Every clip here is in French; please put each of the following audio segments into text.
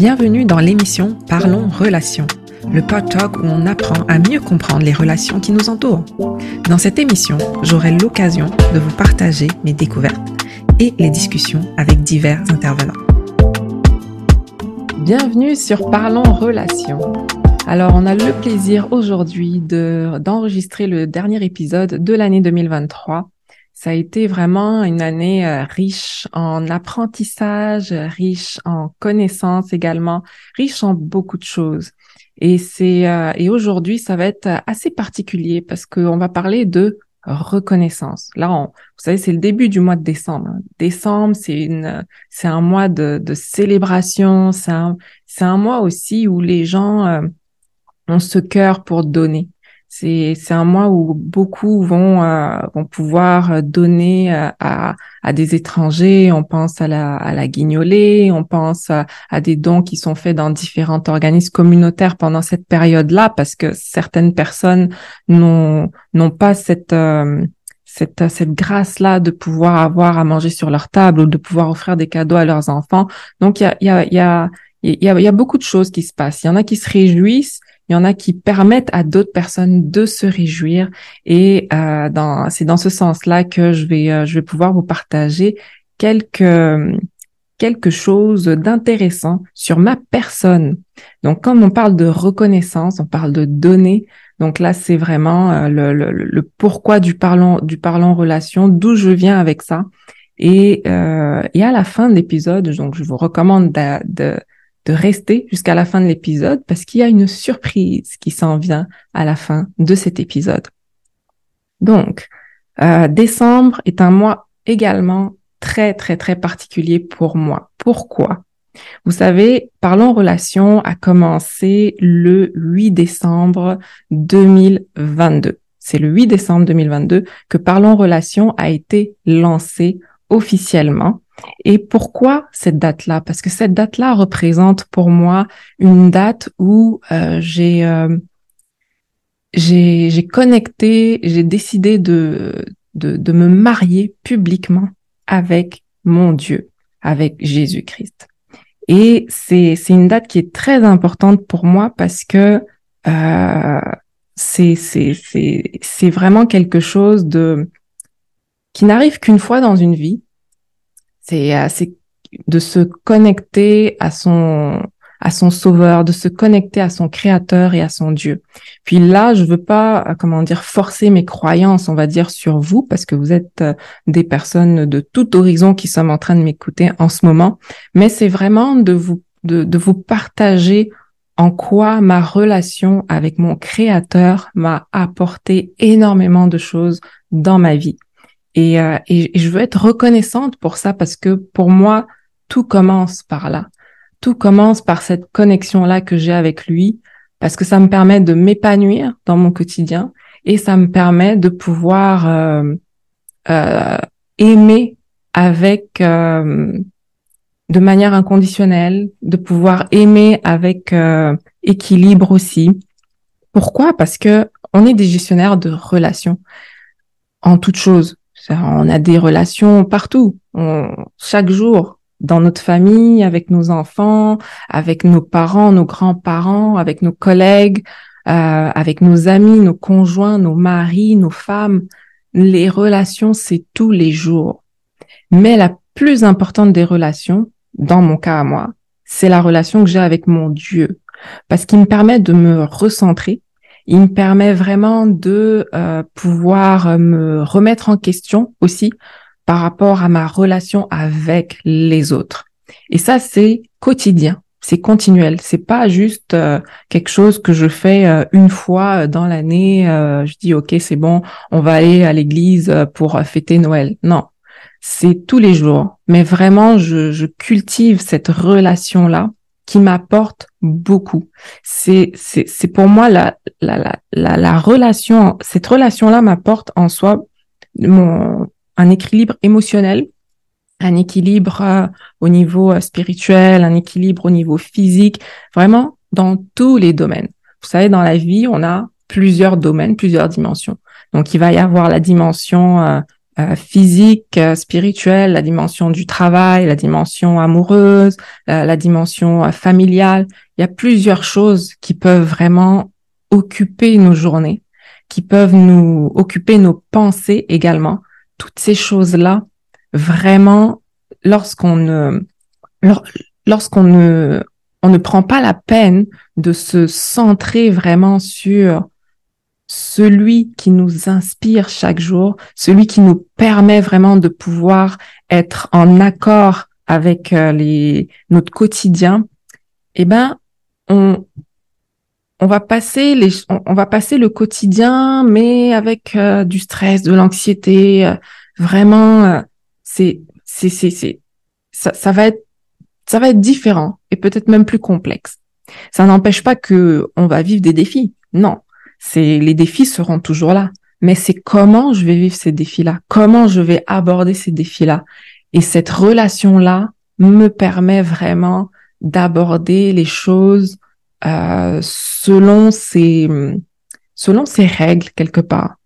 Bienvenue dans l'émission Parlons Relations, le pod talk où on apprend à mieux comprendre les relations qui nous entourent. Dans cette émission, j'aurai l'occasion de vous partager mes découvertes et les discussions avec divers intervenants. Bienvenue sur Parlons Relations. Alors, on a le plaisir aujourd'hui d'enregistrer le dernier épisode de l'année 2023 ça a été vraiment une année euh, riche en apprentissage, riche en connaissances également, riche en beaucoup de choses. Et c'est euh, et aujourd'hui ça va être assez particulier parce qu'on va parler de reconnaissance. Là, on, vous savez, c'est le début du mois de décembre. Décembre, c'est une, c'est un mois de, de célébration. C'est un, c'est un mois aussi où les gens euh, ont ce cœur pour donner. C'est c'est un mois où beaucoup vont euh, vont pouvoir donner euh, à à des étrangers. On pense à la à la guignolée, on pense à, des dons qui sont faits dans différents organismes communautaires pendant cette période-là, parce que certaines personnes n'ont n'ont pas cette euh, cette, cette grâce-là de pouvoir avoir à manger sur leur table ou de pouvoir offrir des cadeaux à leurs enfants. Donc, il y a, y a, y a, y y a beaucoup de choses qui se passent. Il y en a qui se réjouissent, il y en a qui permettent à d'autres personnes de se réjouir. Et euh, dans, c'est dans ce sens-là que je vais, euh, je vais pouvoir vous partager quelques quelque chose d'intéressant sur ma personne. Donc, quand on parle de reconnaissance, on parle de données. Donc là, c'est vraiment euh, le, le, le, pourquoi du parlant du parlant relation, d'où je viens avec ça. Et, euh, et à la fin de l'épisode, donc je vous recommande de, de de rester jusqu'à la fin de l'épisode parce qu'il y a une surprise qui s'en vient à la fin de cet épisode. Donc, euh, décembre est un mois également très, très, très particulier pour moi. Pourquoi? Vous savez, Parlons Relation a commencé le 8 décembre 2022. C'est le 8 décembre 2022 que Parlons Relation a été lancé officiellement. Et pourquoi cette date-là? Parce que cette date-là représente pour moi une date où euh, j'ai euh, j'ai connecté, j'ai décidé de, de, de me marier publiquement avec mon Dieu, avec Jésus-Christ. Et c'est c'est une date qui est très importante pour moi parce que euh, c'est c'est c'est c'est vraiment quelque chose de qui n'arrive qu'une fois dans une vie c'est c'est de se connecter à son à son sauveur, de se connecter à son créateur et à son Dieu. Puis là, je veux pas, euh, comment dire, forcer mes croyances, on va dire, sur vous, parce que vous êtes euh, des personnes de tout horizon qui sont en train de m'écouter en ce moment. Mais c'est vraiment de vous, de, de vous partager en quoi ma relation avec mon créateur m'a apporté énormément de choses dans ma vie. Euh, et, je veux être reconnaissante pour ça parce que pour moi, tout commence par là. Tout commence par cette connexion-là que j'ai avec lui parce que ça me permet de m'épanouir dans mon quotidien et ça me permet de pouvoir euh, euh, aimer avec de manière inconditionnelle, de pouvoir aimer avec équilibre aussi. Pourquoi? Parce que on est des gestionnaires de relations en toute chose on a des relations partout, chaque jour, dans notre famille, avec nos enfants, avec nos parents, nos grands-parents, avec nos collègues, euh, avec nos amis, nos conjoints, nos maris, nos femmes. Les relations, c'est tous les jours. Mais la plus importante des relations, dans mon cas à moi, c'est la relation que j'ai avec mon Dieu, parce qu'il me permet de me recentrer, il me permet vraiment de euh, pouvoir me remettre en question aussi par rapport à ma relation avec les autres. Et ça, c'est quotidien, c'est continuel. C'est pas juste euh, quelque chose que je fais euh, une fois dans l'année. je dis ok, c'est bon, on va aller à l'église pour fêter Noël. Non, c'est tous les jours. Mais vraiment, je, je cultive cette relation là qui m'apporte beaucoup. C'est c'est c'est pour moi la la la la, relation cette relation là m'apporte en soi mon un équilibre émotionnel, un équilibre euh, au niveau euh, spirituel, un équilibre au niveau physique, vraiment dans tous les domaines. Vous savez dans la vie, on a plusieurs domaines, plusieurs dimensions. Donc il va y avoir la dimension euh, euh, physique, euh, spirituelle, la dimension du travail, la dimension amoureuse, la dimension familiale. Il y a plusieurs choses qui peuvent vraiment occuper nos journées, qui peuvent nous occuper nos pensées également. Toutes ces choses-là, vraiment, lorsqu'on ne, lorsqu'on ne, on ne prend pas la peine de se centrer vraiment sur celui qui nous inspire chaque jour, celui qui nous permet vraiment de pouvoir être en accord avec euh, les, notre quotidien, eh ben, on, on va passer les, on, va passer le quotidien, mais avec euh, du stress, de l'anxiété, euh, vraiment, c'est, c'est, c'est, c'est, ça, ça va être ça va être différent et peut-être même plus complexe. Ça n'empêche pas que on va vivre des défis. Non, c'est les défis seront toujours là, mais c'est comment je vais vivre ces défis-là, comment je vais aborder ces défis-là? Et cette relation-là me permet vraiment d'aborder les choses euh, selon ces selon ces règles quelque part.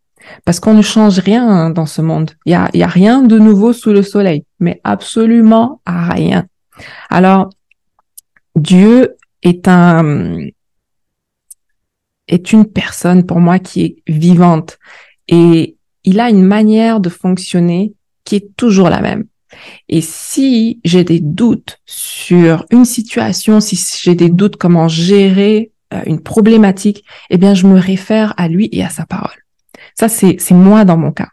Parce qu'on ne change rien dans ce monde. Il y a, y a rien de nouveau sous le soleil, mais absolument rien. Alors, Dieu est un, est une personne pour moi qui est vivante et il a une manière de fonctionner qui est toujours la même. Et si j'ai des doutes sur une situation, si j'ai des doutes comment gérer euh, une problématique, eh bien, je me réfère à lui et à sa parole. Ça, c'est, c'est moi dans mon cas.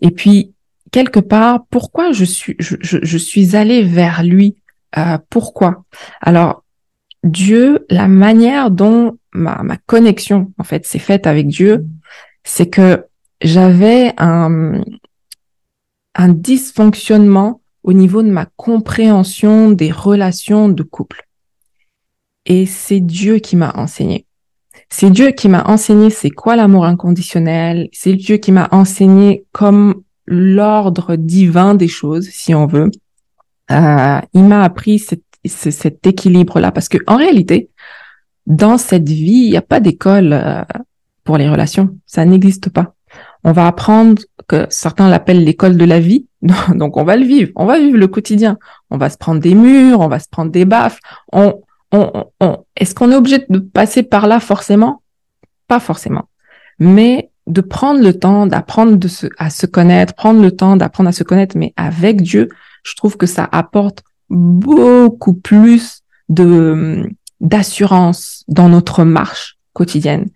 Et puis, quelque part, pourquoi je suis, je, je, suis allée vers lui? Euh, pourquoi? Alors, Dieu, la manière dont ma, connexion, en fait, s'est faite avec Dieu, c'est que j'avais un, dysfonctionnement au niveau de ma compréhension des relations de couple. Et c'est Dieu qui m'a enseigné. C'est Dieu qui m'a enseigné c'est quoi l'amour inconditionnel. C'est Dieu qui m'a enseigné comme l'ordre divin des choses, si on veut. Euh, il m'a appris cet équilibre-là parce que en réalité, dans cette vie, il n'y a pas d'école euh, pour les relations. Ça n'existe pas. On va apprendre que certains l'appellent l'école de la vie. Donc on va le vivre. On va vivre le quotidien. On va se prendre des murs, on va se prendre des baffes. On, on, on, Est-ce qu'on est obligé de passer par là forcément? Pas forcément. Mais de prendre le temps d'apprendre de se, à se connaître, prendre le temps d'apprendre à se connaître, mais avec Dieu, je trouve que ça apporte beaucoup plus de d'assurance dans notre marche quotidienne.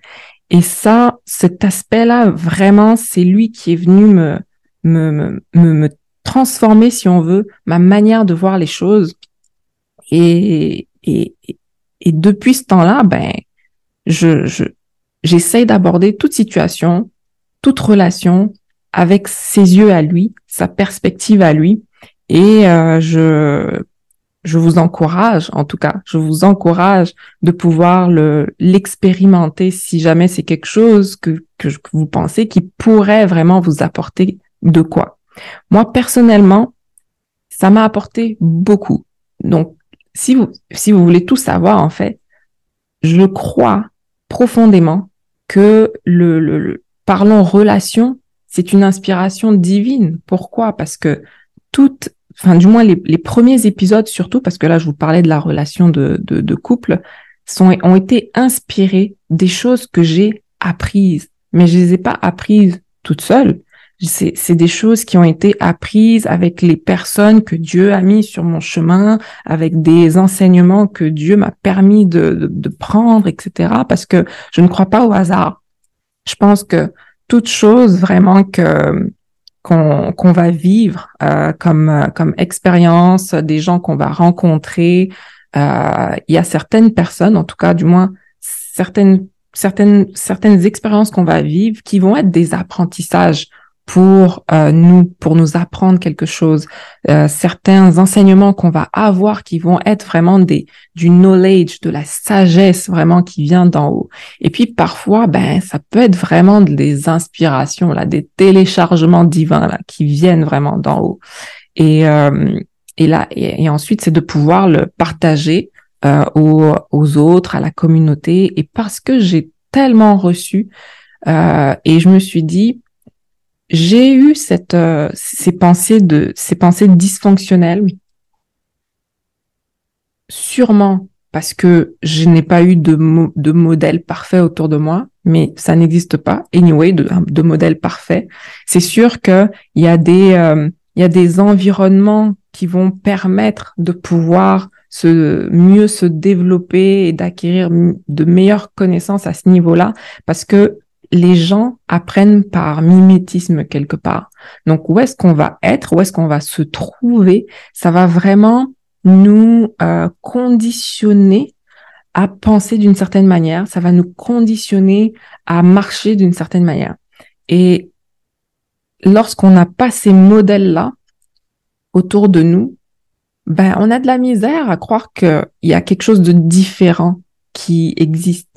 Et ça, cet aspect-là, vraiment, c'est lui qui est venu me, me, me, me transformer, si on veut, ma manière de voir les choses. Et, et, et depuis ce temps-là, ben, je, je, j'essaie d'aborder toute situation, toute relation avec ses yeux à lui, sa perspective à lui, et euh, je, je vous encourage, en tout cas, je vous encourage de pouvoir le l'expérimenter si jamais c'est quelque chose que, que, vous pensez qui pourrait vraiment vous apporter de quoi. Moi, personnellement, ça m'a apporté beaucoup. Donc, si vous, si vous voulez tout savoir, en fait, je crois profondément que le, le, le parlons relation, c'est une inspiration divine. Pourquoi? Parce que toute enfin du moins les, premiers épisodes surtout, parce que là je vous parlais de la relation de, couple, sont, ont été inspirés des choses que j'ai apprises, mais je les ai pas apprises toutes seules. C'est des choses qui ont été apprises avec les personnes que Dieu a mis sur mon chemin, avec des enseignements que Dieu m'a permis de, de, de prendre, etc. Parce que je ne crois pas au hasard. Je pense que toute chose vraiment que qu'on va vivre euh, comme euh, comme expérience, des gens qu'on va rencontrer. Euh, il y a certaines personnes, en tout cas, du moins certaines certaines certaines expériences qu'on va vivre qui vont être des apprentissages pour euh, nous, pour nous apprendre quelque chose. Euh, certains enseignements qu'on va avoir qui vont être vraiment des du knowledge, de la sagesse vraiment qui vient d'en haut. Et puis parfois, ben ça peut être vraiment des inspirations là, des téléchargements divins là qui viennent vraiment d'en haut. Et euh, et là et, ensuite c'est de pouvoir le partager aux, aux autres, à la communauté. Et parce que j'ai tellement reçu et je me suis dit j'ai eu cette, euh, ces pensées de, ces pensées dysfonctionnelles, sûrement parce que je n'ai pas eu de, de modèle parfait autour de moi, mais ça n'existe pas. Anyway, de, de modèle parfait. C'est sûr que il y a des, euh, il y a des environnements qui vont permettre de pouvoir se mieux se développer et d'acquérir de meilleures connaissances à ce niveau-là, parce que les gens apprennent par mimétisme quelque part. Donc, où est-ce qu'on va être, où est-ce qu'on va se trouver, ça va vraiment nous euh, conditionner à penser d'une certaine manière, ça va nous conditionner à marcher d'une certaine manière. Et lorsqu'on n'a pas ces modèles-là autour de nous, ben on a de la misère à croire qu'il y a quelque chose de différent qui existe.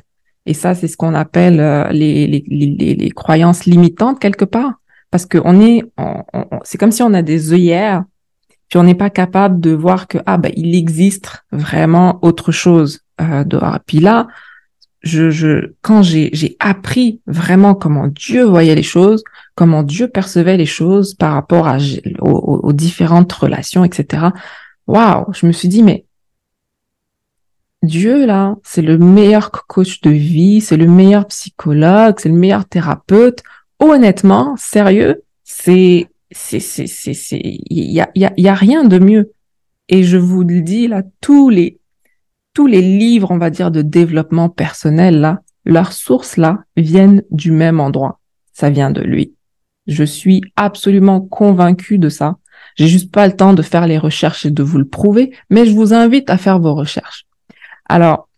Et ça, c'est ce qu'on appelle euh, les, les, les, les, croyances limitantes quelque part. Parce que on est, c'est comme si on a des œillères, puis on n'est pas capable de voir que ah ben il existe vraiment autre chose euh, dehors. Puis là, je, je quand j'ai j'ai appris vraiment comment Dieu voyait les choses, comment Dieu percevait les choses par rapport à aux, aux différentes relations, etc. Waouh, je me suis dit mais Dieu, là, c'est le meilleur coach de vie, c'est le meilleur psychologue, c'est le meilleur thérapeute. Honnêtement, sérieux, c'est, c'est, c'est, c'est, il y a, y, a, y a rien de mieux. Et je vous le dis, là, tous les, tous les livres, on va dire, de développement personnel, là, leurs sources, là, viennent du même endroit. Ça vient de lui. Je suis absolument convaincue de ça. J'ai juste pas le temps de faire les recherches et de vous le prouver, mais je vous invite à faire vos recherches. Alors,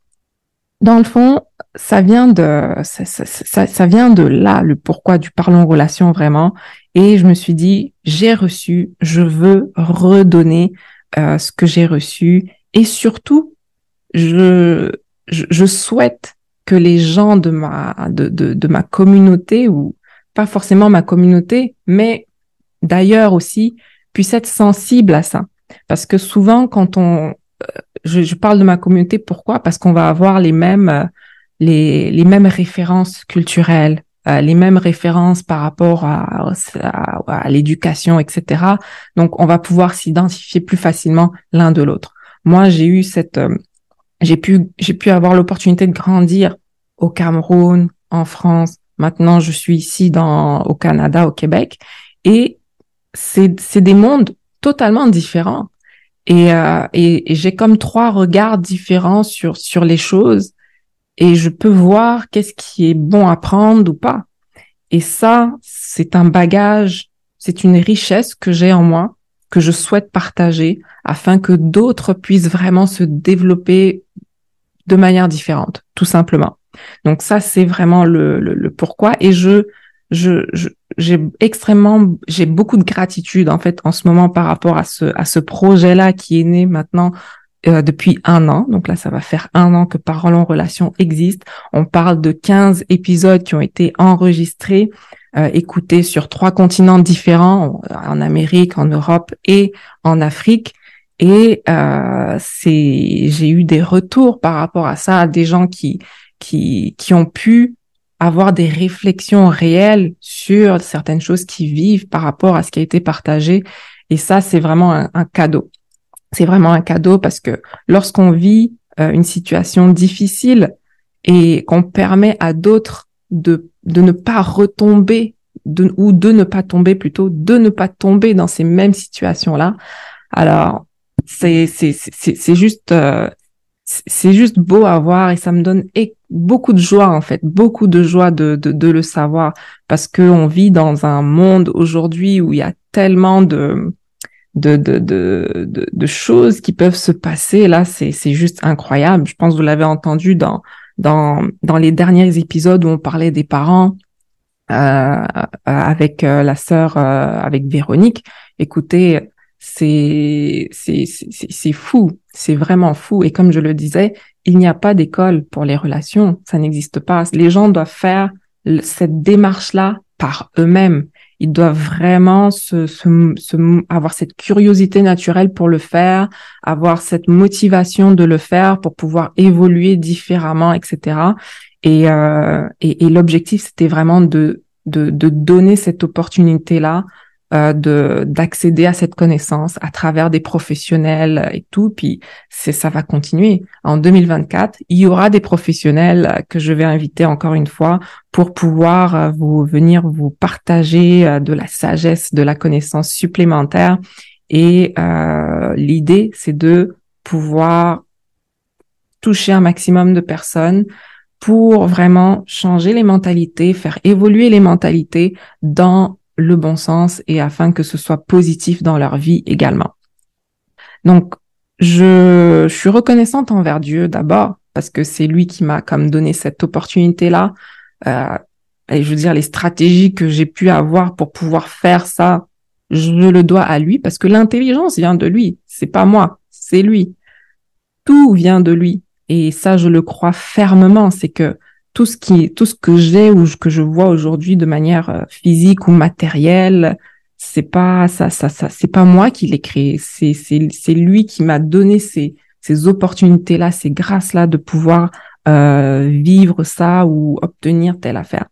dans le fond, ça vient de ça, vient de là le pourquoi du parlons relation vraiment. Et je me suis dit, j'ai reçu, je veux redonner euh, ce que j'ai reçu et surtout, je, je, souhaite que les gens de ma de, de, de ma communauté ou pas forcément ma communauté, mais d'ailleurs aussi puissent être sensibles à ça. Parce que souvent, quand on, je, je, parle de ma communauté, pourquoi? Parce qu'on va avoir les mêmes, euh, les, les mêmes références culturelles, euh, les mêmes références par rapport à, à, l'éducation, etc. Donc, on va pouvoir s'identifier plus facilement l'un de l'autre. Moi, j'ai eu cette, euh, j'ai pu, j'ai pu avoir l'opportunité de grandir au Cameroun, en France. Maintenant, je suis ici dans, au Canada, au Québec, et c'est, c'est des mondes totalement différents. Et, euh, et, et j'ai comme trois regards différents sur, sur les choses et je peux voir qu'est-ce qui est bon à prendre ou pas. Et ça, c'est un bagage, c'est une richesse que j'ai en moi, que je souhaite partager afin que d'autres puissent vraiment se développer de manière différente, tout simplement. Donc ça, c'est vraiment le, le, le pourquoi. Et je, je, j'ai extrêmement, j'ai beaucoup de gratitude en fait en ce moment par rapport à ce à ce projet-là qui est né maintenant euh, depuis un an. Donc là, ça va faire un an que Parole en relation existe. On parle de 15 épisodes qui ont été enregistrés, euh, écoutés sur trois continents différents, en Amérique, en Europe et en Afrique. Et euh, c'est, j'ai eu des retours par rapport à ça, des gens qui qui qui ont pu avoir des réflexions réelles sur certaines choses qui vivent par rapport à ce qui a été partagé. Et ça, c'est vraiment un, cadeau. C'est vraiment un cadeau parce que lorsqu'on vit euh, une situation difficile et qu'on permet à d'autres de, de ne pas retomber de, ou de ne pas tomber plutôt, de ne pas tomber dans ces mêmes situations-là, alors c'est c'est c'est juste euh, c'est juste beau à voir et ça me donne beaucoup de joie en fait, beaucoup de joie de, de, de le savoir parce que on vit dans un monde aujourd'hui où il y a tellement de de, de, de, de, choses qui peuvent se passer. Là, c'est, c'est juste incroyable. Je pense que vous l'avez entendu dans, dans, dans les derniers épisodes où on parlait des parents euh, avec euh, la sœur, euh, avec Véronique. Écoutez, c'est c'est fou, c'est vraiment fou. Et comme je le disais, il n'y a pas d'école pour les relations, ça n'existe pas. Les gens doivent faire cette démarche-là par eux-mêmes. Ils doivent vraiment se, se, avoir cette curiosité naturelle pour le faire, avoir cette motivation de le faire pour pouvoir évoluer différemment, etc. Et, euh, et, et l'objectif, c'était vraiment de de, de donner cette opportunité-là euh, de d'accéder à cette connaissance à travers des professionnels et tout. Puis c'est ça va continuer. En 2024, il y aura des professionnels que je vais inviter encore une fois pour pouvoir euh, vous venir vous partager euh, de la sagesse, de la connaissance supplémentaire. Et l'idée, c'est de pouvoir toucher un maximum de personnes pour vraiment changer les mentalités, faire évoluer les mentalités dans le bon sens et afin que ce soit positif dans leur vie également. Donc, je, suis reconnaissante envers Dieu d'abord parce que c'est lui qui m'a comme donné cette opportunité-là. Euh, et je veux dire, les stratégies que j'ai pu avoir pour pouvoir faire ça, je le dois à lui parce que l'intelligence vient de lui. C'est pas moi, c'est lui. Tout vient de lui. Et ça, je le crois fermement. C'est que tout ce qui, tout ce que j'ai ou que je vois aujourd'hui de manière euh, physique ou matérielle, c'est pas ça, ça, ça, c'est pas moi qui l'ai créé. C'est, c'est, c'est lui qui m'a donné ces, ces opportunités-là, ces grâces-là de pouvoir euh, vivre ça ou obtenir telle affaire.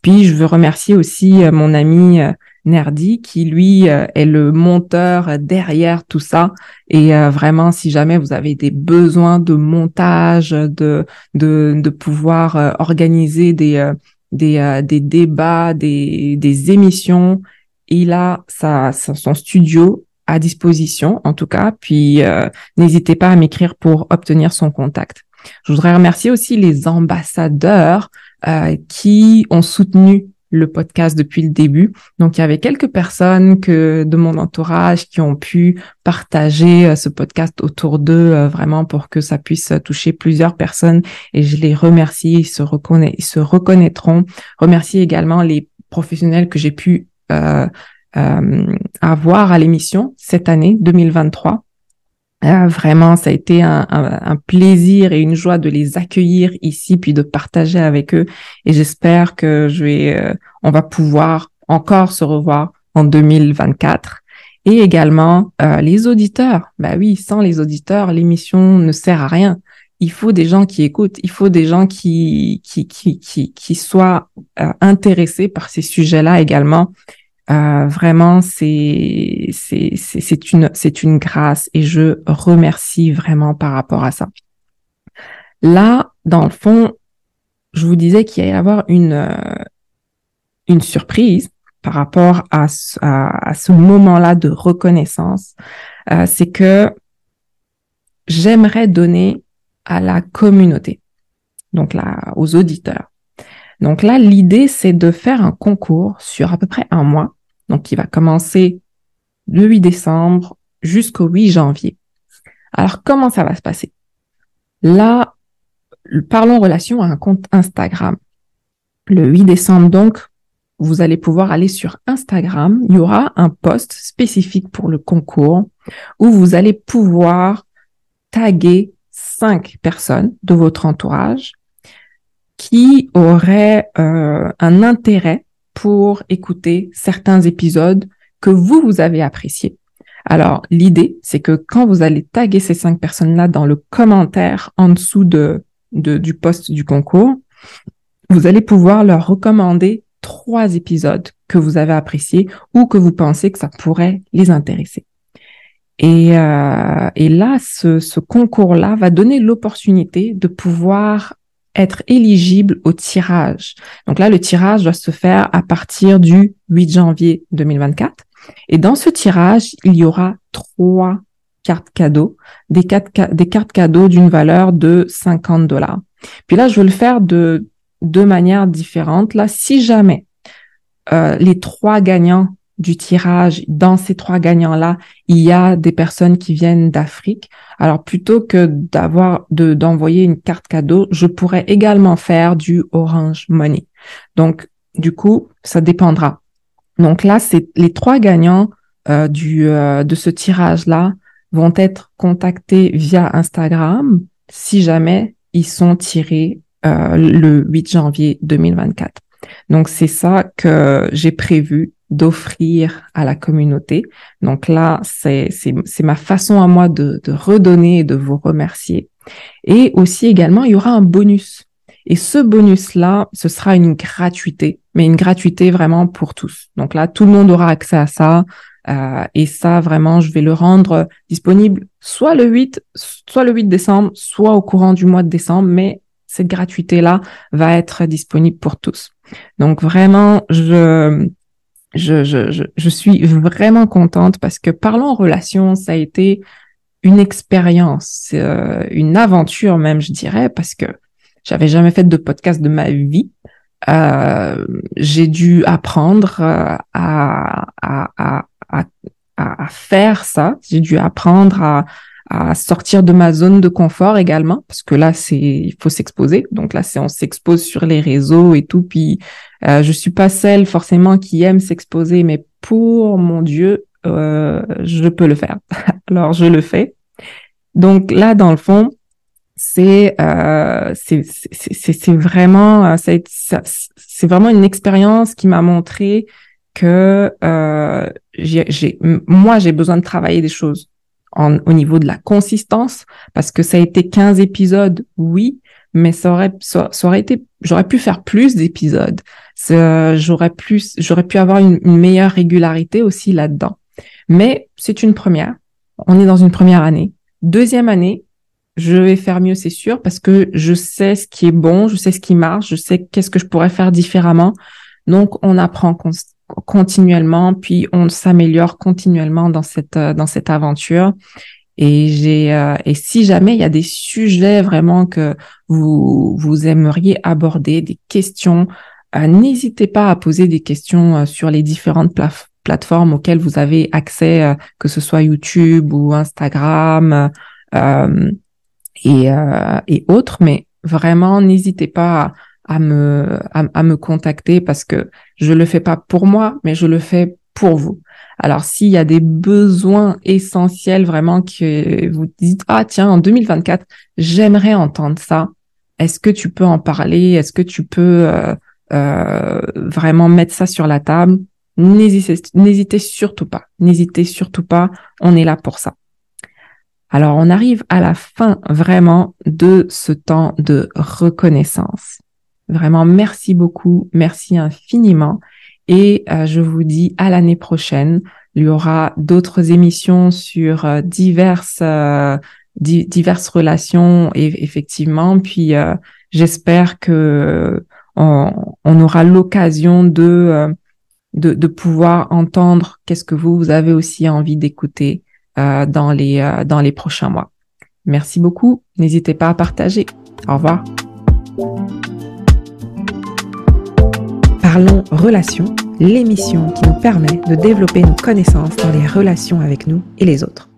Puis je veux remercier aussi euh, mon ami Nerdy qui lui euh, est le monteur derrière tout ça. Et euh, vraiment si jamais vous avez des besoins de montage de de, de pouvoir euh, organiser des des, des débats des des émissions il a sa, son studio à disposition en tout cas. Puis n'hésitez pas à m'écrire pour obtenir son contact. Je voudrais remercier aussi les ambassadeurs qui ont soutenu le podcast depuis le début. Donc, il y avait quelques personnes que de mon entourage qui ont pu partager euh, ce podcast autour d'eux euh, vraiment pour que ça puisse toucher plusieurs personnes. Et je les remercie, ils se, reconna ils se reconnaîtront. Remercie également les professionnels que j'ai pu euh, euh, avoir à l'émission cette année 2023 ah, vraiment, ça a été un, un, plaisir et une joie de les accueillir ici, puis de partager avec eux. Et j'espère que je vais, euh, on va pouvoir encore se revoir en 2024. Et également euh, les auditeurs. Bah oui, sans les auditeurs, l'émission ne sert à rien. Il faut des gens qui écoutent. Il faut des gens qui qui qui qui, qui soient euh, intéressés par ces sujets-là également euh, vraiment, c'est c'est une c'est une grâce et je remercie vraiment par rapport à ça. Là, dans le fond, je vous disais qu'il y allait avoir une euh, une surprise par rapport à ce, à, ce moment-là de reconnaissance. Euh, c'est que j'aimerais donner à la communauté, donc là aux auditeurs, donc là, l'idée, c'est de faire un concours sur à peu près un mois, donc qui va commencer le 8 décembre jusqu'au 8 janvier. Alors, comment ça va se passer? Là, Parlons Relation a un compte Instagram. Le 8 décembre, donc, vous allez pouvoir aller sur Instagram. Il y aura un post spécifique pour le concours où vous allez pouvoir taguer cinq personnes de votre entourage qui aurait euh, un intérêt pour écouter certains épisodes que vous, vous avez appréciés. Alors, l'idée, c'est que quand vous allez taguer ces cinq personnes-là dans le commentaire en dessous de, de, du post du concours, vous allez pouvoir leur recommander trois épisodes que vous avez appréciés ou que vous pensez que ça pourrait les intéresser. Et, euh, et là, ce, ce concours-là va donner l'opportunité de pouvoir être éligible au tirage. Donc là, le tirage doit se faire à partir du 8 janvier 2024. Et dans ce tirage, il y aura trois cartes cadeaux, des cartes, cadeaux d'une valeur de 50 dollars. Puis là, je veux le faire de deux manières différentes. Là, si jamais euh, les trois gagnants du tirage, dans ces trois gagnants-là, il y a des personnes qui viennent d'Afrique. Alors plutôt que d'avoir de d'envoyer une carte cadeau, je pourrais également faire du Orange Money. Donc du coup, ça dépendra. Donc là, c'est les trois gagnants euh, du euh, de ce tirage-là vont être contactés via Instagram si jamais ils sont tirés euh, le 8 janvier 2024. Donc c'est ça que j'ai prévu d'offrir à la communauté. Donc là, c'est ma façon à moi de, de redonner et de vous remercier. Et aussi également, il y aura un bonus. Et ce bonus-là, ce sera une gratuité, mais une gratuité vraiment pour tous. Donc là, tout le monde aura accès à ça. Euh, et ça, vraiment, je vais le rendre disponible soit le 8, soit le 8 décembre, soit au courant du mois de décembre, mais cette gratuité-là va être disponible pour tous. Donc vraiment, je, je, je, je, suis vraiment contente parce que parlons relation, ça a été une expérience, euh, une aventure même, je dirais, parce que j'avais jamais fait de podcast de ma vie. Euh, j'ai dû apprendre euh, à, à, à, à, à faire ça. J'ai dû apprendre à, à sortir de ma zone de confort également parce que là c'est il faut s'exposer donc là c'est on s'expose sur les réseaux et tout puis euh, je suis pas celle forcément qui aime s'exposer mais pour mon dieu euh, je peux le faire. Alors je le fais. Donc là dans le fond c'est euh, c'est vraiment euh, c'est vraiment une expérience qui m'a montré que euh, j'ai moi j'ai besoin de travailler des choses au niveau de la consistance, parce que ça a été 15 épisodes, oui, mais ça aurait, ça, aurait été, j'aurais pu faire plus d'épisodes. J'aurais plus, j'aurais pu avoir une, meilleure régularité aussi là-dedans. Mais c'est une première. On est dans une première année. Deuxième année, je vais faire mieux, c'est sûr, parce que je sais ce qui est bon, je sais ce qui marche, je sais qu'est-ce que je pourrais faire différemment. Donc, on apprend continuellement, puis on s'améliore continuellement dans cette euh, dans cette aventure. Et j'ai euh, et si jamais il y a des sujets vraiment que vous vous aimeriez aborder, des questions, euh, n'hésitez pas à poser des questions sur les différentes plateformes auxquelles vous avez accès, que ce soit YouTube ou Instagram et et autres. Mais vraiment, n'hésitez pas à à me à, me contacter parce que je le fais pas pour moi, mais je le fais pour vous. Alors s'il y a des besoins essentiels vraiment que vous dites ah tiens en 2024 j'aimerais entendre ça, est-ce que tu peux en parler? Est-ce que tu peux euh, euh, vraiment mettre ça sur la table? N'hésitez n'hésitez surtout pas, n'hésitez surtout pas, on est là pour ça. Alors on arrive à la fin vraiment de ce temps de reconnaissance. Vraiment, merci beaucoup, merci infiniment. Et euh, je vous dis à l'année prochaine. Il y aura d'autres émissions sur euh, diverses euh, diverses relations et effectivement. Puis j'espère que on, aura l'occasion de, de, de pouvoir entendre qu'est-ce que vous vous avez aussi envie d'écouter dans les dans les prochains mois. Merci beaucoup. N'hésitez pas à partager. Au revoir. Parlons Relations, l'émission qui nous permet de développer nos connaissances dans les relations avec nous et les autres.